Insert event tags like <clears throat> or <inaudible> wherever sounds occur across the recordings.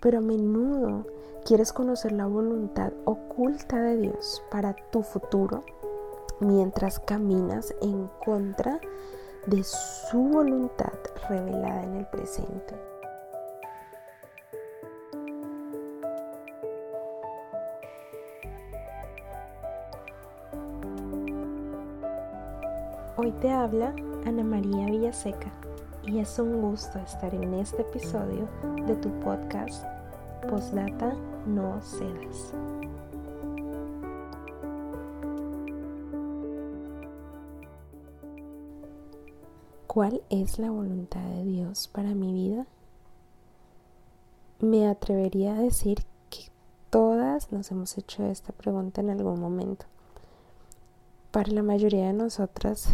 pero a menudo quieres conocer la voluntad oculta de Dios para tu futuro mientras caminas en contra de su voluntad revelada en el presente. Hoy te habla Ana María Villaseca y es un gusto estar en este episodio de tu podcast Postdata No Cedas. ¿Cuál es la voluntad de Dios para mi vida? Me atrevería a decir que todas nos hemos hecho esta pregunta en algún momento. Para la mayoría de nosotras,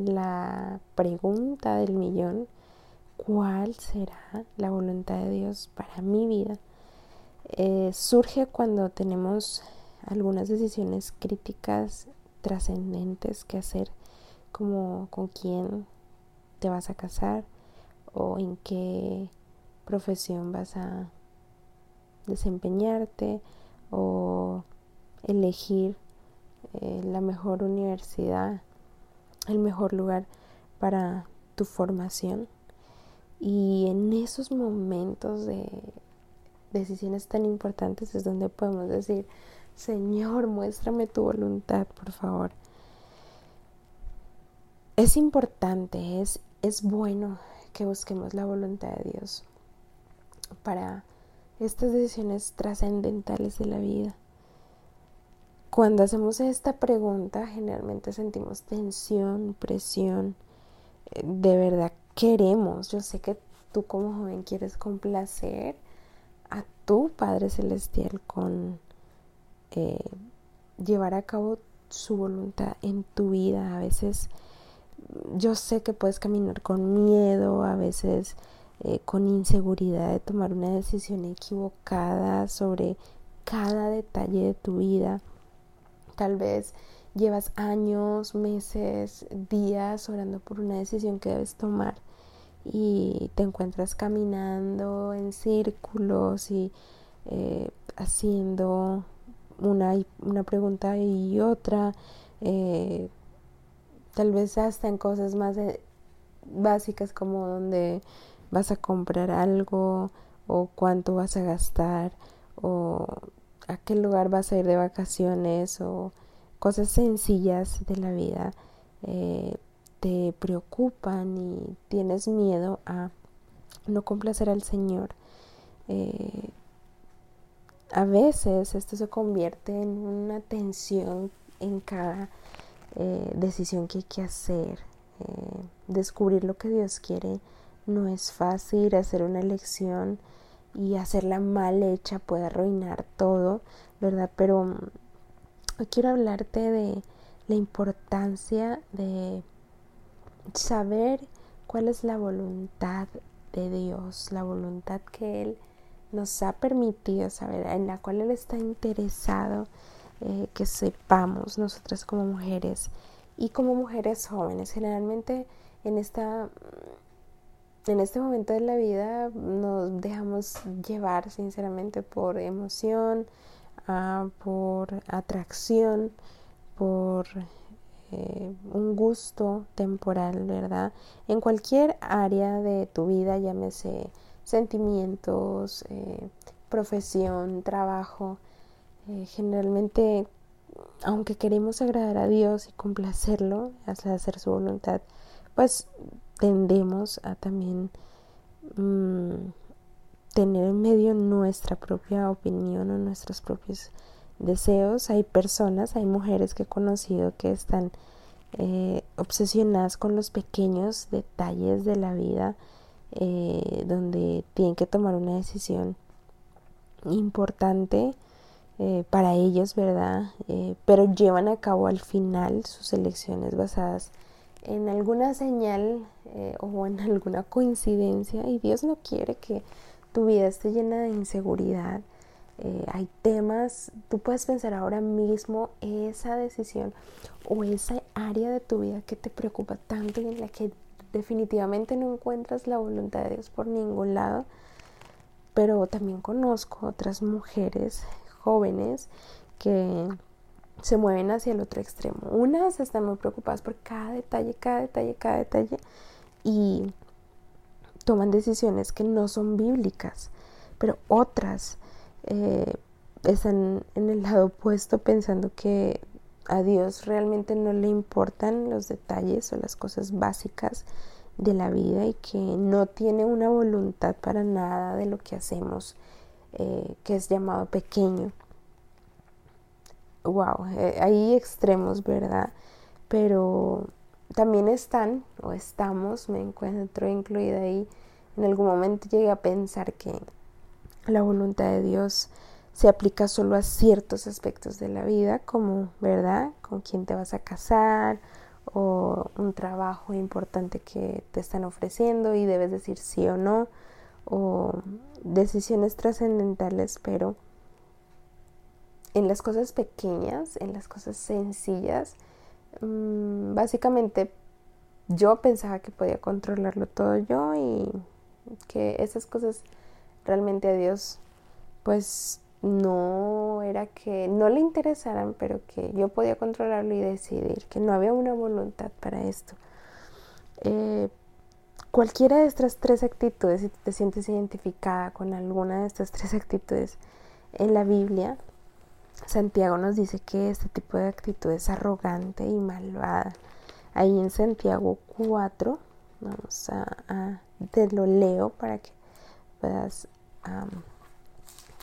la pregunta del millón, ¿cuál será la voluntad de Dios para mi vida? Eh, surge cuando tenemos algunas decisiones críticas trascendentes que hacer, como con quién te vas a casar o en qué profesión vas a desempeñarte o elegir eh, la mejor universidad, el mejor lugar para tu formación. Y en esos momentos de decisiones tan importantes es donde podemos decir, Señor, muéstrame tu voluntad, por favor. Es importante, es, es bueno que busquemos la voluntad de Dios para estas decisiones trascendentales de la vida. Cuando hacemos esta pregunta, generalmente sentimos tensión, presión. Eh, de verdad queremos. Yo sé que tú como joven quieres complacer a tu Padre Celestial con eh, llevar a cabo su voluntad en tu vida. A veces yo sé que puedes caminar con miedo, a veces eh, con inseguridad de tomar una decisión equivocada sobre cada detalle de tu vida. Tal vez llevas años, meses, días orando por una decisión que debes tomar y te encuentras caminando en círculos y eh, haciendo una, una, pregunta y otra, eh, tal vez hasta en cosas más básicas como donde vas a comprar algo o cuánto vas a gastar o a qué lugar vas a ir de vacaciones o cosas sencillas de la vida eh, te preocupan y tienes miedo a no complacer al Señor. Eh, a veces esto se convierte en una tensión en cada eh, decisión que hay que hacer. descubrir lo que Dios quiere no es fácil, hacer una elección y hacerla mal hecha puede arruinar todo, ¿verdad? Pero mm, hoy quiero hablarte de la importancia de saber cuál es la voluntad de Dios, la voluntad que Él nos ha permitido saber, en la cual Él está interesado eh, que sepamos nosotras como mujeres y como mujeres jóvenes. Generalmente en esta en este momento de la vida nos dejamos llevar sinceramente por emoción, ah, por atracción, por eh, un gusto temporal, ¿verdad? En cualquier área de tu vida, llámese sentimientos, eh, profesión, trabajo, eh, generalmente, aunque queremos agradar a Dios y complacerlo, hacer su voluntad, pues tendemos a también mm, tener en medio nuestra propia opinión o nuestros propios deseos. Hay personas, hay mujeres que he conocido que están eh, obsesionadas con los pequeños detalles de la vida, eh, donde tienen que tomar una decisión importante eh, para ellos, ¿verdad? pero llevan a cabo al final sus elecciones basadas en alguna señal eh, o en alguna coincidencia y Dios no quiere que tu vida esté llena de inseguridad. Eh, hay temas, tú puedes pensar ahora mismo esa decisión o esa área de tu vida que te preocupa tanto y en la que definitivamente no encuentras la voluntad de Dios por ningún lado. pero también conozco otras mujeres jóvenes que se mueven hacia el otro extremo. Unas están muy preocupadas por cada detalle, cada detalle, cada detalle y toman decisiones que no son bíblicas, pero otras eh, están en el lado opuesto pensando que a Dios realmente no le importan los detalles o las cosas básicas de la vida y que no tiene una voluntad para nada de lo que hacemos, eh, que es llamado pequeño. Wow, eh, hay extremos, ¿verdad? Pero también están, o estamos, me encuentro incluida ahí, en algún momento llegué a pensar que la voluntad de Dios se aplica solo a ciertos aspectos de la vida, como, ¿verdad? Con quién te vas a casar o un trabajo importante que te están ofreciendo y debes decir sí o no, o decisiones trascendentales, pero en las cosas pequeñas, en las cosas sencillas, mm, básicamente yo pensaba que podía controlarlo todo yo y que esas cosas realmente a Dios pues no era que no le interesaran, pero que yo podía controlarlo y decidir, que no había una voluntad para esto. Eh, cualquiera de estas tres actitudes, si te sientes identificada con alguna de estas tres actitudes en la Biblia, Santiago nos dice que este tipo de actitud es arrogante y malvada. Ahí en Santiago 4, vamos a, te lo leo para que puedas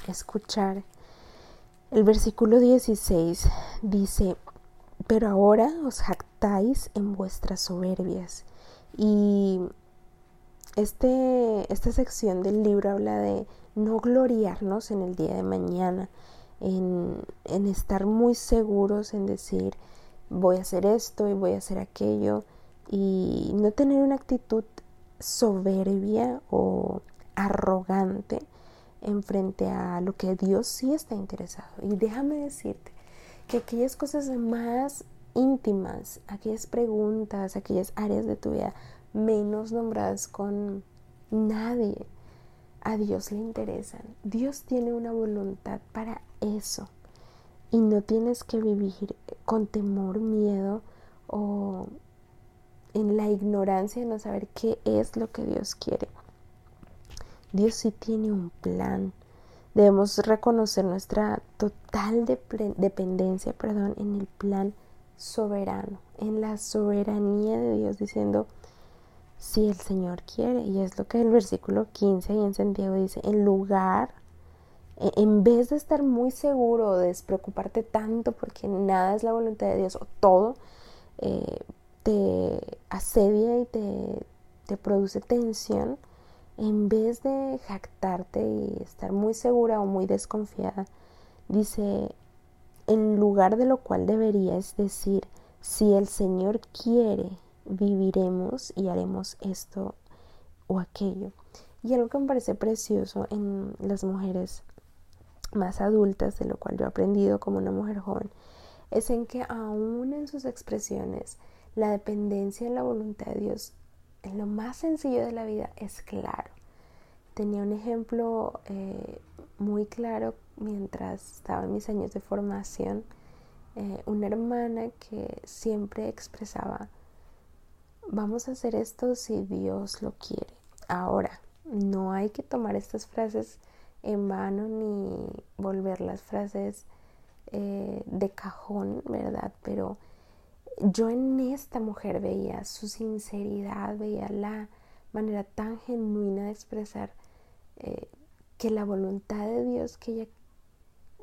escuchar. El versículo 16 dice, pero ahora os jactáis en vuestras soberbias. Y este, esta sección del libro habla de no gloriarnos en el día de mañana, en, estar muy seguros en decir, voy a hacer esto y voy a hacer aquello, y no tener una actitud soberbia o arrogante en frente a lo que Dios sí está interesado. Y déjame decirte que aquellas cosas más íntimas, aquellas preguntas, aquellas áreas de tu vida menos nombradas con nadie, a Dios le interesan. Dios tiene una voluntad para eso. Y no tienes que vivir con temor, miedo o en la ignorancia de no saber qué es lo que Dios quiere. Dios sí tiene un plan. Debemos reconocer nuestra total dependencia perdón, en el plan soberano, en la soberanía de Dios, diciendo, si el Señor quiere, y es lo que el versículo 15 ahí en Santiago dice, en lugar, en vez de estar muy seguro, de despreocuparte tanto porque nada es la voluntad de Dios o todo, eh, te asedia y te, te produce tensión, en vez de jactarte y estar muy segura o muy desconfiada, dice, en lugar de lo cual deberías decir, si el Señor quiere, viviremos y haremos esto o aquello. Y algo que me parece precioso en las mujeres más adultas, de lo cual yo he aprendido como una mujer joven, es en que aún en sus expresiones, la dependencia en la voluntad de Dios en lo más sencillo de la vida es claro. Tenía un ejemplo eh, muy claro mientras estaba en mis años de formación, eh, una hermana que siempre expresaba, vamos a hacer esto si Dios lo quiere. Ahora, no hay que tomar estas frases en vano ni volver las frases eh, de cajón, ¿verdad? Pero yo en esta mujer veía su sinceridad, veía la manera tan genuina de expresar eh, que la voluntad de Dios que ella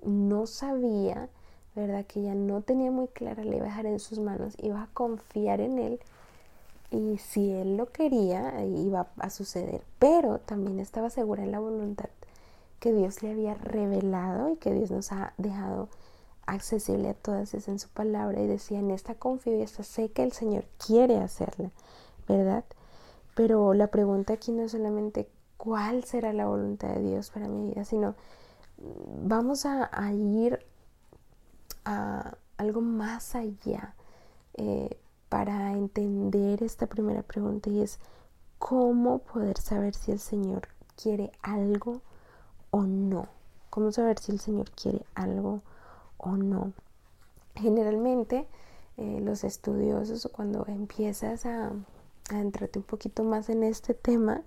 no sabía, ¿verdad? Que ella no tenía muy clara, le iba a dejar en sus manos, iba a confiar en Él y si Él lo quería, iba a suceder. Pero también estaba segura en la voluntad que Dios le había revelado y que Dios nos ha dejado accesible a todas es en su palabra y decía, en esta confío y esta sé que el Señor quiere hacerla, ¿verdad? Pero la pregunta aquí no es solamente cuál será la voluntad de Dios para mi vida, sino mm, vamos a, ir a algo más allá eh, para entender esta primera pregunta y es cómo poder saber si el Señor quiere algo o no. ¿Cómo saber si el Señor quiere algo o no? Generalmente eh, los estudiosos cuando empiezas a, a, entrarte un poquito más en este tema,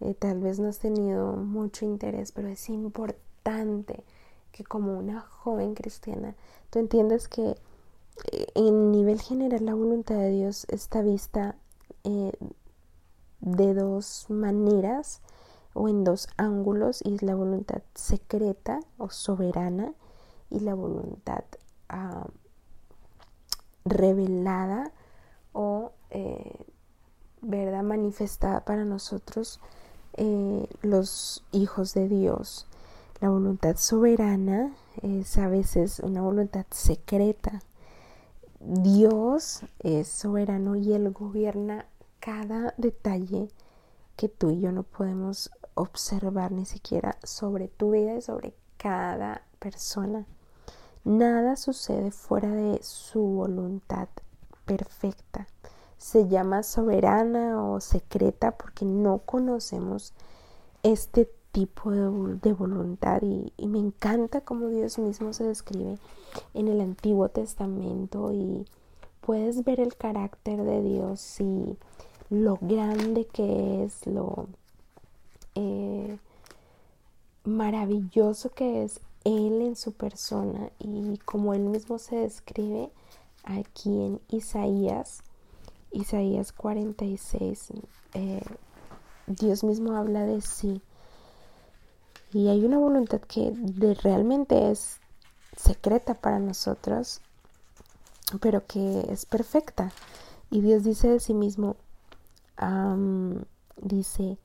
eh, tal vez no has tenido mucho interés, pero es importante que como una joven cristiana tú entiendas que eh, en nivel general la voluntad de Dios está vista de dos maneras o en dos ángulos y es la voluntad secreta o soberana y la voluntad ah, revelada o eh, verdad manifestada para nosotros eh, los hijos de Dios. La voluntad soberana es a veces una voluntad secreta. Dios es soberano y Él gobierna cada detalle que tú y yo no podemos observar ni siquiera sobre tu vida y sobre cada persona. Nada sucede fuera de su voluntad perfecta. Se llama soberana o secreta porque no conocemos este tipo de, voluntad y, y, me encanta cómo Dios mismo se describe en el Antiguo Testamento y puedes ver el carácter de Dios y lo grande que es, lo eh, maravilloso que es Él en su persona y como Él mismo se describe aquí en Isaías, Isaías 46, eh, Dios mismo habla de sí. Y hay una voluntad que realmente es secreta para nosotros, pero que es perfecta. Y Dios dice de sí mismo, dice,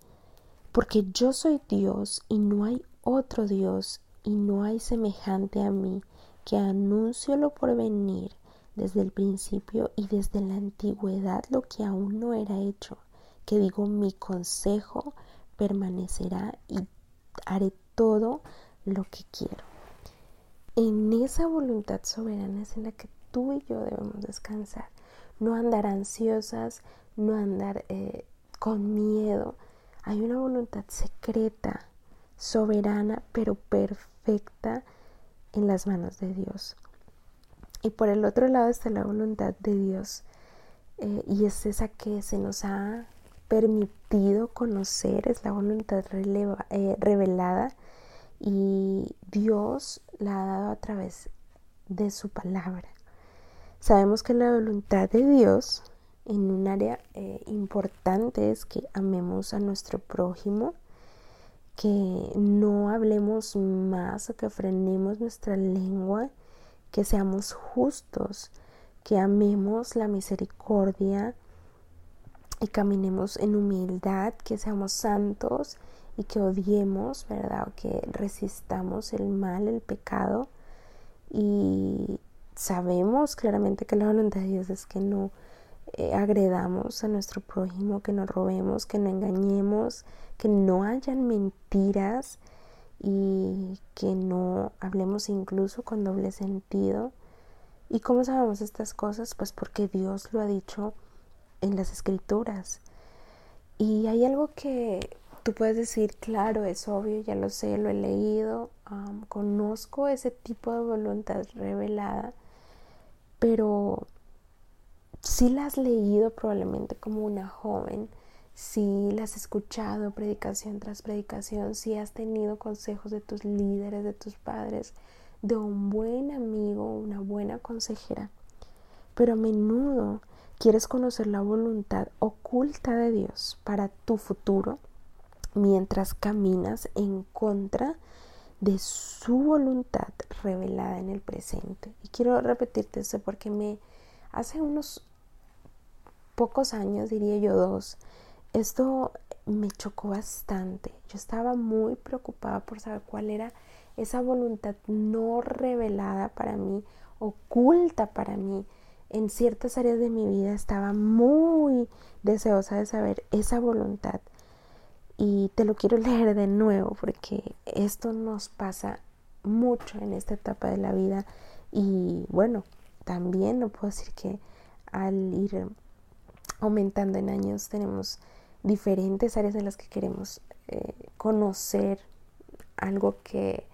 porque yo soy Dios y no hay otro Dios y no hay semejante a mí que anuncio lo por venir desde el principio y desde la antigüedad lo que aún no era hecho, que digo mi consejo permanecerá y haré todo lo que quiero. En esa voluntad soberana es en la que tú y yo debemos descansar, no andar ansiosas, no andar eh, con miedo. Hay una voluntad secreta, soberana, pero perfecta en las manos de Dios. Y por el otro lado está la voluntad de Dios. Eh, y es esa que se nos ha permitido conocer, es la voluntad eh, revelada y Dios la ha dado a través de su palabra. Sabemos que la voluntad de Dios en un área eh, importante es que amemos a nuestro prójimo, que no hablemos más o que frenemos nuestra lengua, que seamos justos, que amemos la misericordia y caminemos en humildad, que seamos santos y que odiemos, ¿verdad? O que resistamos el mal, el pecado. Y sabemos claramente que la voluntad de Dios es que no eh, agredamos a nuestro prójimo, que no robemos, que no engañemos, que no hayan mentiras y que no hablemos incluso con doble sentido. ¿Y cómo sabemos estas cosas? Pues porque Dios lo ha dicho en las escrituras. Y hay algo que tú puedes decir, claro, es obvio, ya lo sé, lo he leído, conozco ese tipo de voluntad revelada, pero si la has leído probablemente como una joven, si la has escuchado predicación tras predicación, si has tenido consejos de tus líderes, de tus padres, de un buen amigo, una buena consejera, pero a menudo quieres conocer la voluntad oculta de Dios para tu futuro mientras caminas en contra de su voluntad revelada en el presente. Y quiero repetirte eso porque me hace unos pocos años, diría yo dos, esto me chocó bastante. Yo estaba muy preocupada por saber cuál era esa voluntad no revelada para mí, oculta para mí. En ciertas áreas de mi vida estaba muy deseosa de saber esa voluntad. Y te lo quiero <laughs> leer de nuevo porque esto nos pasa mucho en esta etapa de la vida. Y bueno, también no puedo decir que al ir aumentando en años, tenemos diferentes áreas en las que queremos eh, conocer algo que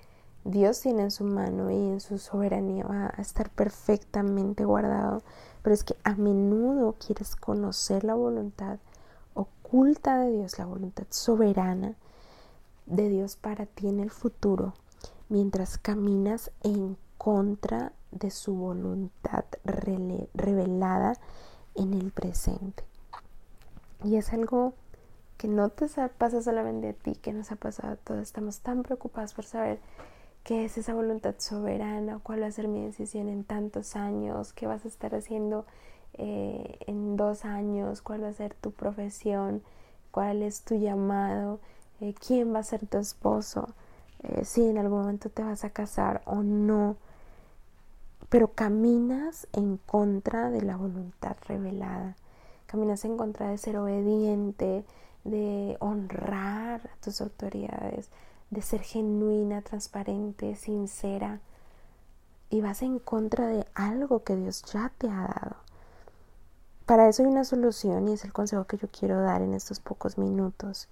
Dios tiene en su mano y en su soberanía va a estar perfectamente guardado, pero es que a menudo quieres conocer la voluntad oculta de Dios, la voluntad soberana de Dios para ti en el futuro, mientras caminas en contra de su voluntad revelada en el presente. Y es algo que no te pasa solamente a ti, que nos ha pasado a todos. Estamos tan preocupados por saber qué es esa voluntad soberana, cuál va a ser mi decisión en tantos años, qué vas a estar haciendo eh, en dos años, cuál va a ser tu profesión, cuál es tu llamado, eh, quién va a ser tu esposo, eh, si en algún momento te vas a casar o no, pero caminas en contra de la voluntad revelada, caminas en contra de ser obediente, de honrar a tus autoridades, de ser genuina, transparente, sincera, y vas en contra de algo que Dios ya te ha dado. Para eso hay una solución y es el consejo que yo quiero dar en estos pocos minutos.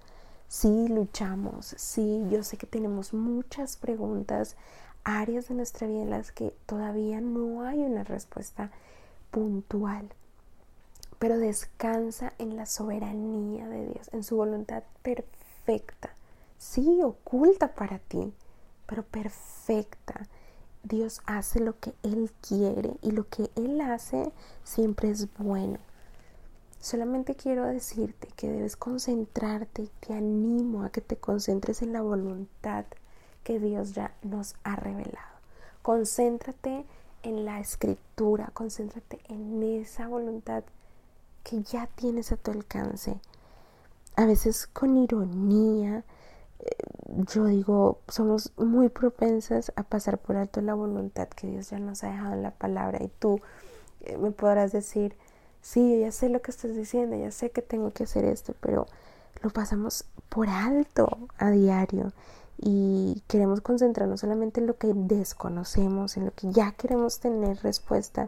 Sí, luchamos, sí, yo sé que tenemos muchas preguntas, áreas de nuestra vida en las que todavía no hay una respuesta puntual, pero descansa en la soberanía de Dios, en su voluntad perfecta, sí, oculta para ti, pero perfecta. Dios hace lo que Él quiere y lo que Él hace siempre es bueno. Solamente quiero decirte que debes concentrarte y te animo a que te concentres en la voluntad que Dios ya nos ha revelado. Concéntrate en la escritura, concéntrate en esa voluntad que ya tienes a tu alcance. A veces con ironía, eh, yo digo, somos muy propensas a pasar por alto la voluntad que Dios ya nos ha dejado en la palabra y tú eh, me podrás decir, sí, ya sé lo que estás diciendo, ya sé que tengo que hacer esto, pero lo pasamos por alto a diario y queremos concentrarnos solamente en lo que desconocemos, en lo que ya queremos tener respuesta.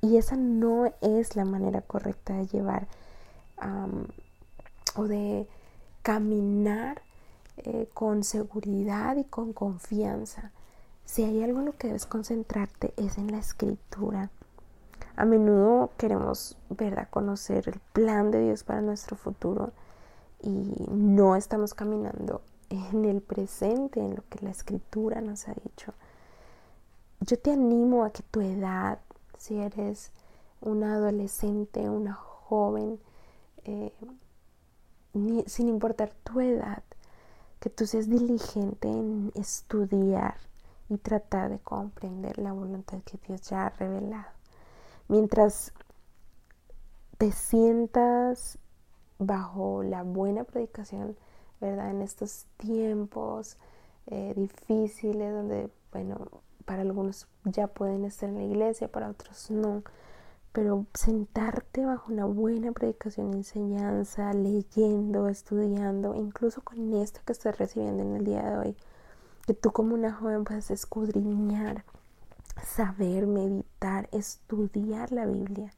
Y esa no es la manera correcta de llevar o de caminar eh, con seguridad y con confianza. Si hay algo en lo que debes concentrarte es en la escritura, a menudo queremos, ¿verdad?, conocer el plan de Dios para nuestro futuro y no estamos caminando en el presente, en lo que la escritura nos ha dicho. Yo te animo a que tu edad, si eres una adolescente, una joven, eh, sin importar tu edad, que tú seas diligente en estudiar y tratar de comprender la voluntad que Dios ya ha revelado mientras te sientas bajo la buena predicación, ¿verdad? En estos tiempos eh, difíciles donde, bueno, para algunos ya pueden estar en la iglesia, para otros no, pero sentarte bajo una buena predicación, enseñanza, leyendo, estudiando, incluso con esto que estás recibiendo en el día de hoy, que tú como una joven puedas escudriñar saber, meditar, estudiar la Biblia,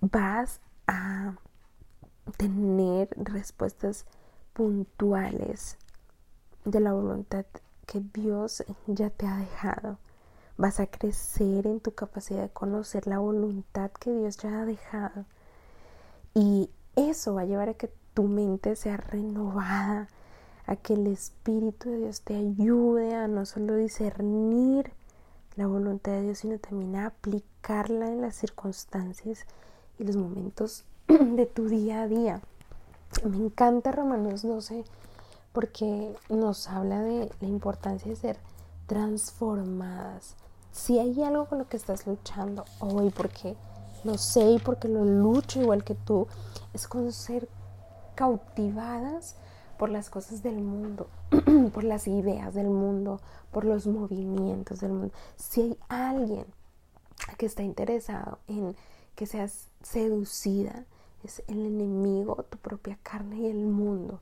vas a tener respuestas puntuales de la voluntad que Dios ya te ha dejado. Vas a crecer en tu capacidad de conocer la voluntad que Dios ya ha dejado. Y eso va a llevar a que tu mente sea renovada, a que el Espíritu de Dios te ayude a no solo discernir la voluntad de Dios, sino también a aplicarla en las circunstancias y los momentos <clears throat> de tu día a día. Me encanta Romanos 12 porque nos habla de la importancia de ser transformadas. Si hay algo con lo que estás luchando hoy, porque lo sé y porque lo lucho igual que tú, es con ser cautivadas por las cosas del mundo, <clears throat> por las ideas del mundo, por los movimientos del mundo. Si hay alguien que está interesado en que seas seducida, es el enemigo, tu propia carne y el mundo.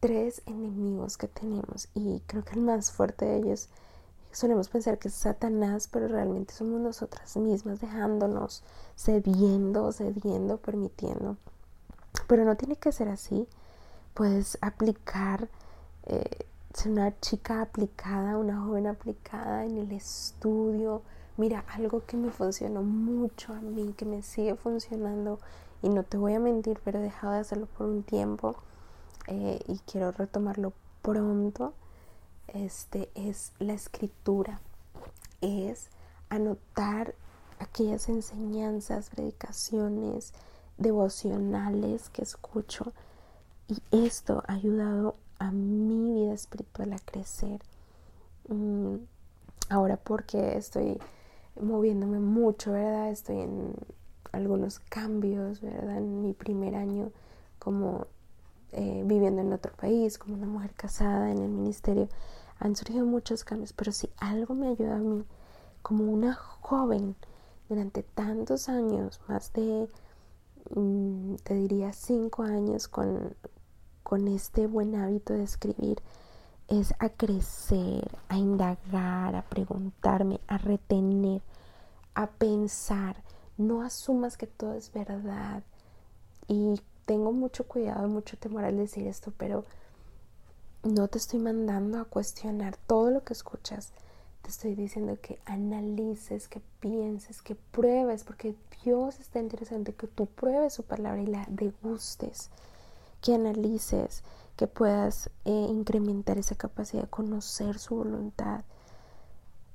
Tres enemigos que tenemos y creo que el más fuerte de ellos solemos pensar que es Satanás, pero realmente somos nosotras mismas dejándonos, cediendo, cediendo, permitiendo. Pero no tiene que ser así puedes aplicar eh, ser una chica aplicada, una joven aplicada en el estudio. Mira, algo que me funcionó mucho a mí, que me sigue funcionando, y no te voy a mentir, pero he dejado de hacerlo por un tiempo eh, y quiero retomarlo pronto, este, es la escritura, es anotar aquellas enseñanzas, predicaciones, devocionales que escucho y esto ha ayudado a mi vida espiritual a crecer. Mm, ahora porque estoy moviéndome mucho, ¿verdad? Estoy en algunos cambios, ¿verdad? En mi primer año como eh, viviendo en otro país, como una mujer casada en el ministerio, han surgido muchos cambios, pero si algo me ayuda a mí, como una joven, durante tantos años, más de, mm, te diría, cinco años con, con este buen hábito de escribir, es a crecer, a indagar, a preguntarme, a retener, a pensar. No asumas que todo es verdad y tengo mucho cuidado, mucho temor al decir esto, pero no te estoy mandando a cuestionar todo lo que escuchas. Te estoy diciendo que analices, que pienses, que pruebes, porque Dios está interesado en que tú pruebes su palabra y la degustes, que analices, que puedas eh, incrementar esa capacidad de conocer su voluntad.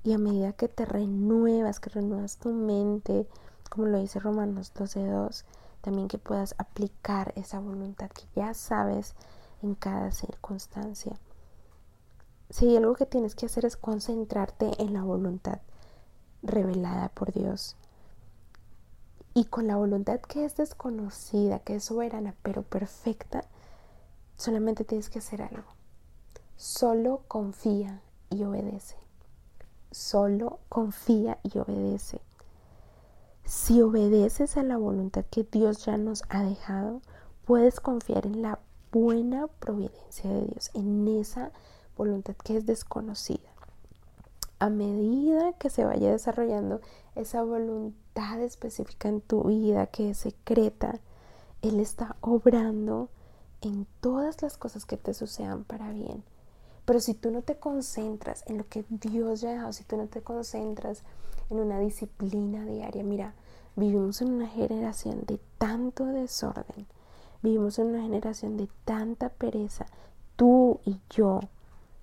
Y a medida que te renuevas, que renuevas tu mente, como lo dice Romanos 12.2, también que puedas aplicar esa voluntad que ya sabes en cada circunstancia. Si algo que tienes que hacer es concentrarte en la voluntad revelada por Dios. Y con la voluntad que es desconocida, que es soberana, pero perfecta, solamente tienes que hacer algo. Solo confía y obedece. Solo confía y obedece. Si obedeces a la voluntad que Dios ya nos ha dejado, puedes confiar en la buena providencia de Dios, en esa voluntad que es desconocida. A medida que se vaya desarrollando esa voluntad específica en tu vida que es secreta, Él está obrando en todas las cosas que te sucedan para bien. Pero si tú no te concentras en lo que Dios ya ha dejado, si tú no te concentras en una disciplina diaria. Mira, vivimos en una generación de tanto desorden, vivimos en una generación de tanta pereza. Tú y yo,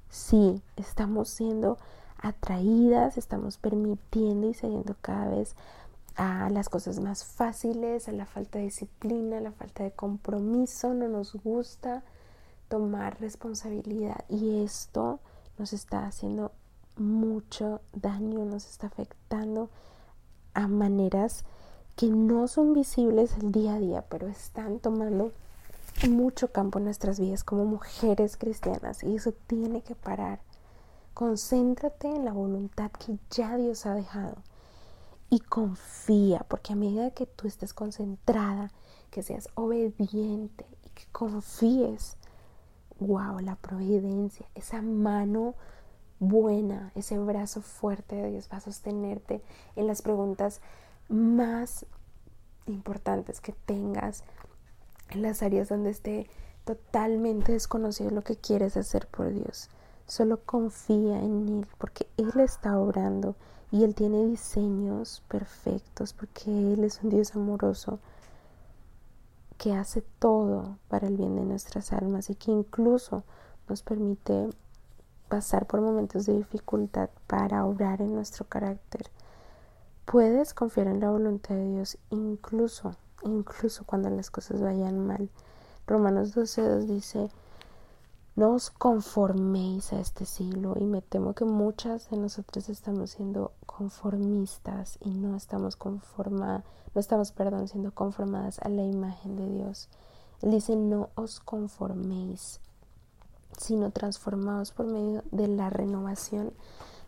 sí, estamos siendo atraídas, estamos permitiendo y cediendo cada vez a las cosas más fáciles, a la falta de disciplina, a la falta de compromiso, no nos gusta tomar responsabilidad y esto nos está haciendo mucho daño, nos está afectando a maneras que no son visibles el día a día, pero están tomando mucho campo en nuestras vidas como mujeres cristianas y eso tiene que parar. Concéntrate en la voluntad que ya Dios ha dejado y confía, porque a medida que tú estés concentrada, que seas obediente y que confíes, wow, la providencia, esa mano buena, ese brazo fuerte de Dios va a sostenerte en las preguntas más importantes que tengas, en las áreas donde esté totalmente desconocido lo que quieres hacer por Dios. Solo confía en Él porque Él está obrando y Él tiene diseños perfectos porque Él es un Dios amoroso que hace todo para el bien de nuestras almas y que incluso nos permite pasar por momentos de dificultad para obrar en nuestro carácter. Puedes confiar en la voluntad de Dios incluso, incluso cuando las cosas vayan mal. Romanos 12.2 dice, no os conforméis a este siglo y me temo que muchas de nosotros estamos siendo conformistas y no estamos conformadas, no estamos, siendo conformadas a la imagen de Dios. Él dice, no os conforméis sino transformados por medio de la renovación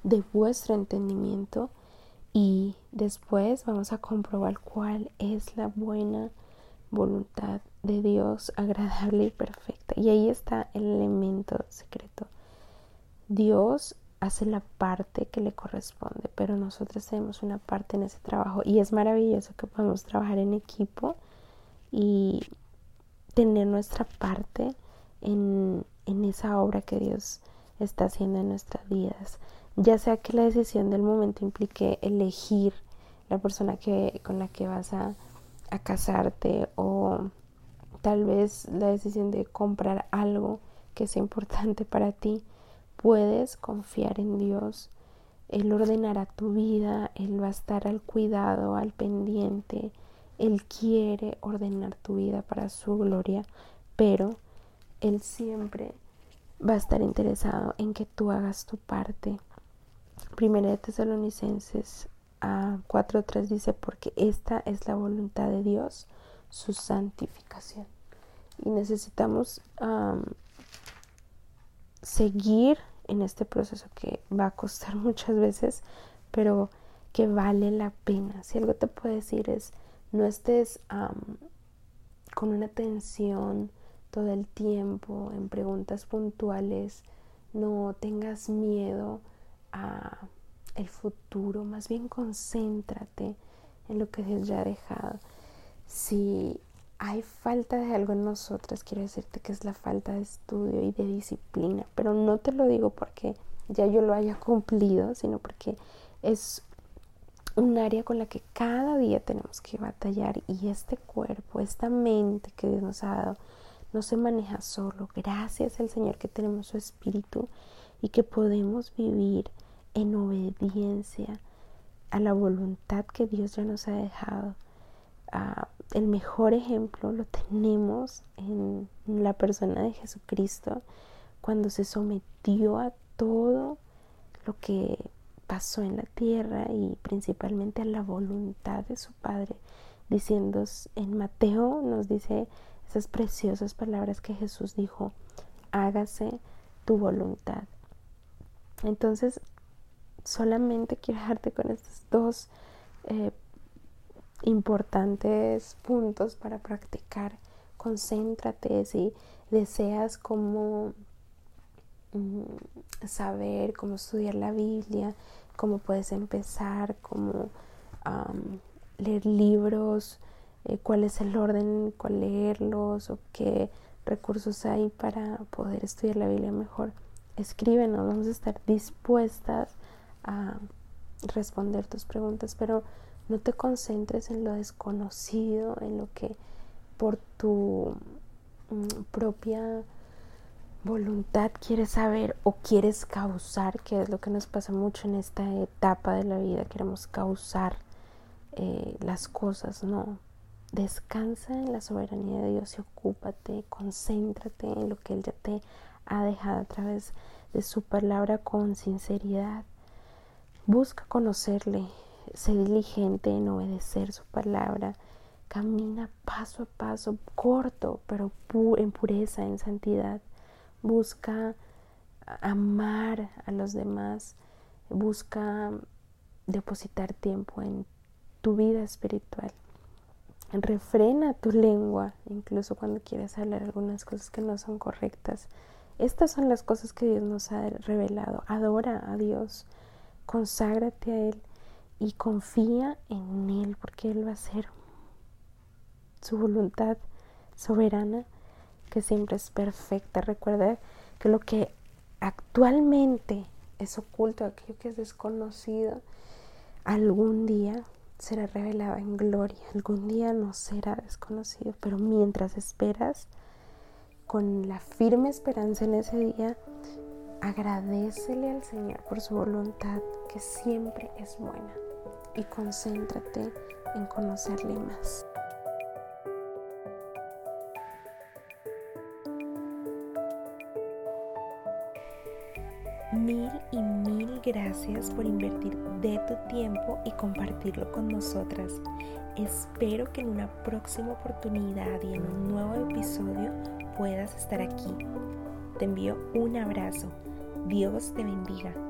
de vuestro entendimiento y después vamos a comprobar cuál es la buena voluntad de Dios <laughs> agradable y perfecta. Y ahí está el elemento secreto. Dios hace la parte que le corresponde, pero nosotros tenemos una parte en ese trabajo y es maravilloso que podamos trabajar en equipo y tener nuestra parte en, en esa obra que Dios está haciendo en nuestras vidas. Ya sea que la decisión del momento implique elegir la persona con la que vas a, a casarte o tal vez la decisión de comprar algo que sea importante para ti, puedes confiar en Dios. Él ordenará tu vida, Él va a estar al cuidado, al pendiente. Él quiere ordenar tu vida para su gloria, pero Él siempre va a estar interesado en que tú hagas tu parte. Primera de Tesalonicenses a 4.3 dice, porque esta es la voluntad de Dios, su santificación. Y necesitamos seguir en este proceso que va a costar <laughs> muchas veces, pero que vale la pena. Si algo te puedo decir es, no estés con una tensión todo el tiempo en preguntas puntuales, no tengas miedo a el futuro, más bien concéntrate en lo que Dios ya ha dejado. Si hay falta de algo en nosotras, quiero decirte que es la falta de estudio y de disciplina, pero no te lo digo porque ya yo lo haya cumplido, sino porque es un área con la que cada día tenemos que batallar y este cuerpo, esta mente que Dios nos ha dado, no se maneja solo. Gracias al Señor que tenemos su espíritu y que podemos vivir en obediencia a la voluntad que Dios ya nos ha dejado. Ah, el mejor ejemplo lo tenemos en la persona de Jesucristo cuando se sometió a todo lo que pasó en la tierra y principalmente a la voluntad de su Padre, diciendo en Mateo nos dice preciosas palabras que Jesús dijo, hágase tu voluntad. Entonces, solamente quiero dejarte con estos dos eh, importantes puntos para practicar. Concéntrate si deseas como mm, saber cómo estudiar la Biblia, cómo puedes empezar, cómo leer libros, eh, cuál es el orden, cuál leerlos o qué recursos hay para poder estudiar la Biblia mejor. Escríbenos, vamos a estar dispuestas a responder tus preguntas, pero no te concentres en lo desconocido, en lo que por tu mm, propia voluntad quieres saber o quieres causar, que es lo que nos pasa mucho en esta etapa de la vida, queremos causar eh, las cosas, no. Descansa en la soberanía de Dios y ocúpate, concéntrate en lo que Él ya te ha dejado a través de su palabra con sinceridad. Busca conocerle, sé diligente en obedecer su palabra. Camina paso a paso, corto, pero en pureza, en santidad. Busca amar a los demás. Busca depositar tiempo en tu vida espiritual. Refrena tu lengua, incluso cuando quieres hablar algunas cosas que no son correctas. Estas son las cosas que Dios nos ha revelado. Adora a Dios, conságrate a Él y confía en Él porque Él va a hacer su voluntad soberana que siempre es perfecta. Recuerda que lo que actualmente es oculto, aquello que es desconocido, algún día será revelado en gloria, algún día no será desconocido, pero mientras esperas, con la firme esperanza en ese día, agradecele al Señor por su voluntad que siempre es buena y concéntrate en conocerle más. Gracias por invertir de tu tiempo y compartirlo con nosotras. Espero que en una próxima oportunidad y en un nuevo episodio puedas estar aquí. Te envío un abrazo. Dios te bendiga.